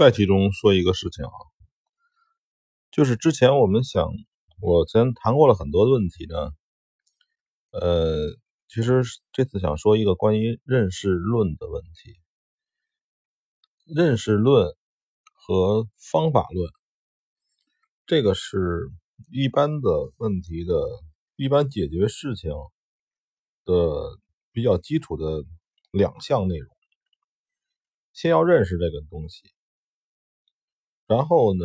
再其中说一个事情啊，就是之前我们想，我前谈过了很多问题呢。呃，其实这次想说一个关于认识论的问题，认识论和方法论，这个是一般的问题的一般解决事情的比较基础的两项内容。先要认识这个东西。然后呢，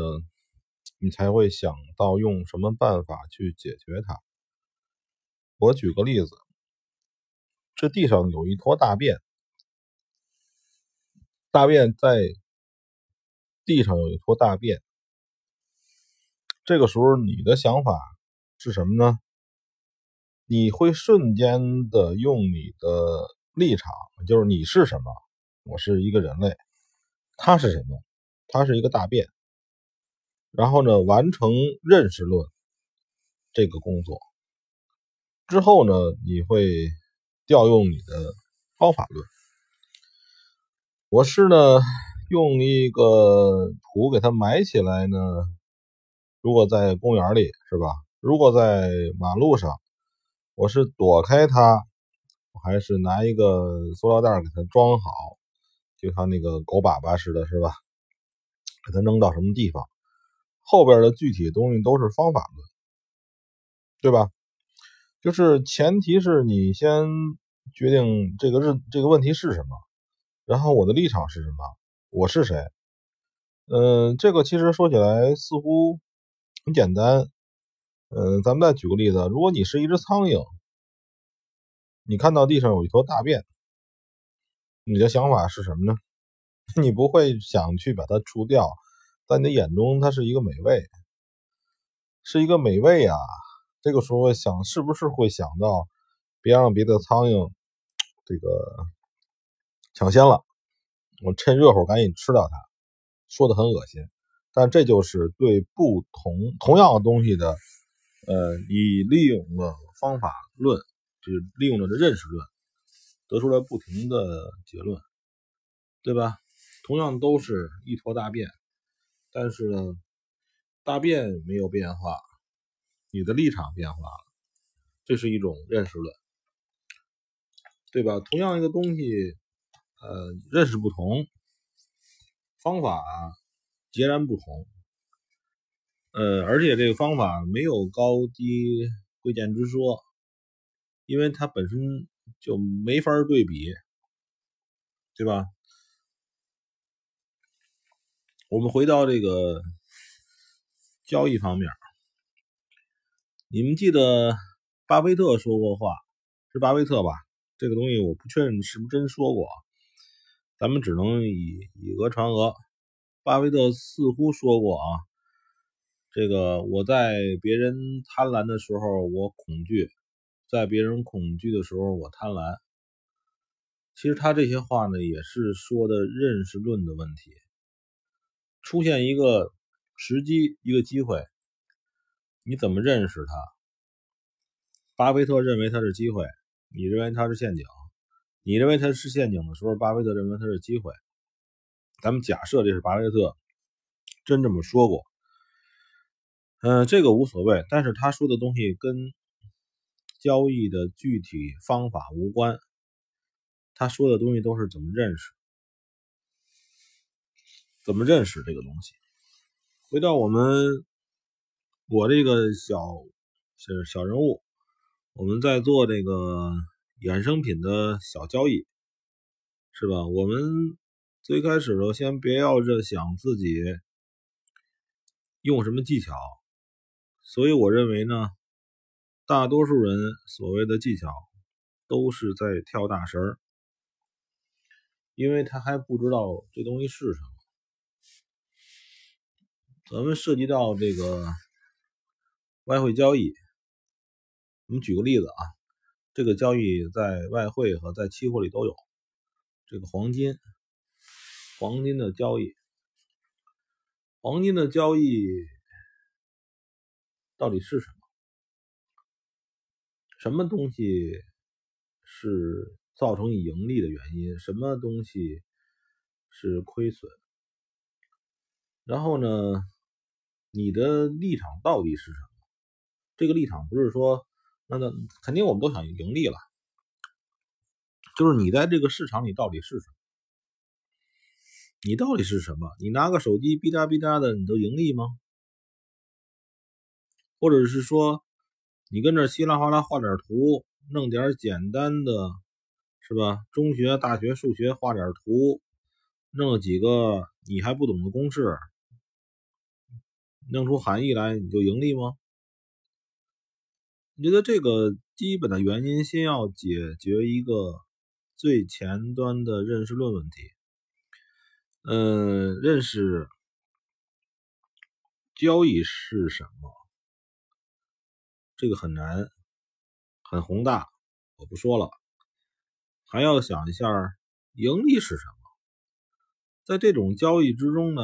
你才会想到用什么办法去解决它。我举个例子，这地上有一坨大便，大便在地上有一坨大便，这个时候你的想法是什么呢？你会瞬间的用你的立场，就是你是什么？我是一个人类，他是什么？他是一个大便。然后呢，完成认识论这个工作之后呢，你会调用你的方法论。我是呢，用一个土给它埋起来呢。如果在公园里是吧？如果在马路上，我是躲开它，还是拿一个塑料袋给它装好，就像那个狗粑粑似的，是吧？给它扔到什么地方？后边的具体东西都是方法论，对吧？就是前提是你先决定这个日这个问题是什么，然后我的立场是什么，我是谁？嗯，这个其实说起来似乎很简单。嗯，咱们再举个例子，如果你是一只苍蝇，你看到地上有一坨大便，你的想法是什么呢？你不会想去把它除掉。在你的眼中，它是一个美味，是一个美味啊！这个时候想，是不是会想到，别让别的苍蝇这个抢先了，我趁热乎赶紧吃掉它，说的很恶心，但这就是对不同同样的东西的，呃，你利用了方法论，就是利用了这认识论，得出来不同的结论，对吧？同样都是一坨大便。但是呢，大便没有变化，你的立场变化了，这是一种认识论，对吧？同样一个东西，呃，认识不同，方法截然不同，呃，而且这个方法没有高低贵贱之说，因为它本身就没法对比，对吧？我们回到这个交易方面，你们记得巴菲特说过话，是巴菲特吧？这个东西我不确认是不是真说过，咱们只能以以讹传讹。巴菲特似乎说过啊，这个我在别人贪婪的时候我恐惧，在别人恐惧的时候我贪婪。其实他这些话呢，也是说的认识论的问题。出现一个时机，一个机会，你怎么认识它？巴菲特认为它是机会，你认为它是陷阱。你认为它是陷阱的时候，巴菲特认为它是机会。咱们假设这是巴菲特真这么说过，嗯，这个无所谓。但是他说的东西跟交易的具体方法无关，他说的东西都是怎么认识。怎么认识这个东西？回到我们我这个小是小人物，我们在做这个衍生品的小交易，是吧？我们最开始的时候先别要着想自己用什么技巧，所以我认为呢，大多数人所谓的技巧都是在跳大神儿，因为他还不知道这东西是什么。咱们涉及到这个外汇交易，我们举个例子啊，这个交易在外汇和在期货里都有。这个黄金，黄金的交易，黄金的交易到底是什么？什么东西是造成你盈利的原因？什么东西是亏损？然后呢，你的立场到底是什么？这个立场不是说，那那肯定我们都想盈利了，就是你在这个市场里到底是什么？你到底是什么？你拿个手机哔喳哔喳的，你都盈利吗？或者是说，你跟这稀里哗啦画点图，弄点简单的，是吧？中学、大学数学画点图，弄几个你还不懂的公式，弄出含义来，你就盈利吗？你觉得这个基本的原因，先要解决一个最前端的认识论问题。嗯，认识交易是什么？这个很难，很宏大，我不说了。还要想一下，盈利是什么？在这种交易之中呢，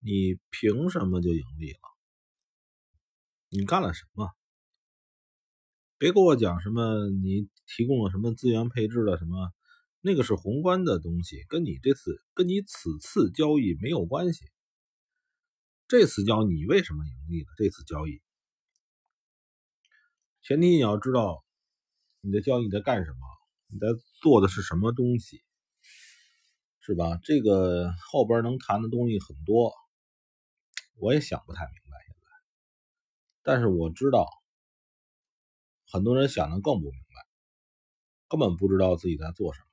你凭什么就盈利了？你干了什么？别给我讲什么，你提供了什么资源配置了什么，那个是宏观的东西，跟你这次跟你此次交易没有关系。这次交易你为什么盈利了？这次交易前提你要知道你的交易在干什么，你在做的是什么东西，是吧？这个后边能谈的东西很多，我也想不太明白现在，但是我知道。很多人想的更不明白，根本不知道自己在做什么，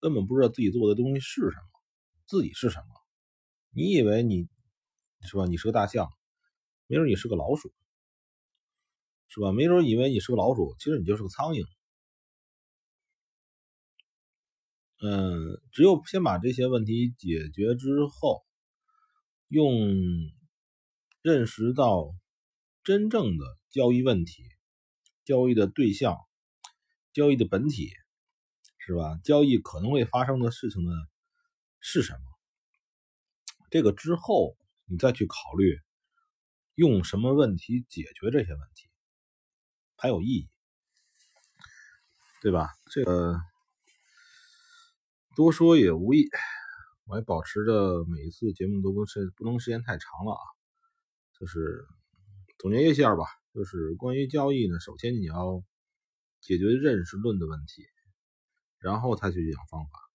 根本不知道自己做的东西是什么，自己是什么。你以为你是吧？你是个大象，没准你是个老鼠，是吧？没准以为你是个老鼠，其实你就是个苍蝇。嗯，只有先把这些问题解决之后，用认识到真正的交易问题。交易的对象，交易的本体，是吧？交易可能会发生的事情呢是什么？这个之后你再去考虑用什么问题解决这些问题，才有意义，对吧？这个多说也无益，我也保持着每一次节目都不是不能时间太长了啊，就是总结一下吧。就是关于交易呢，首先你要解决认识论的问题，然后才去讲方法。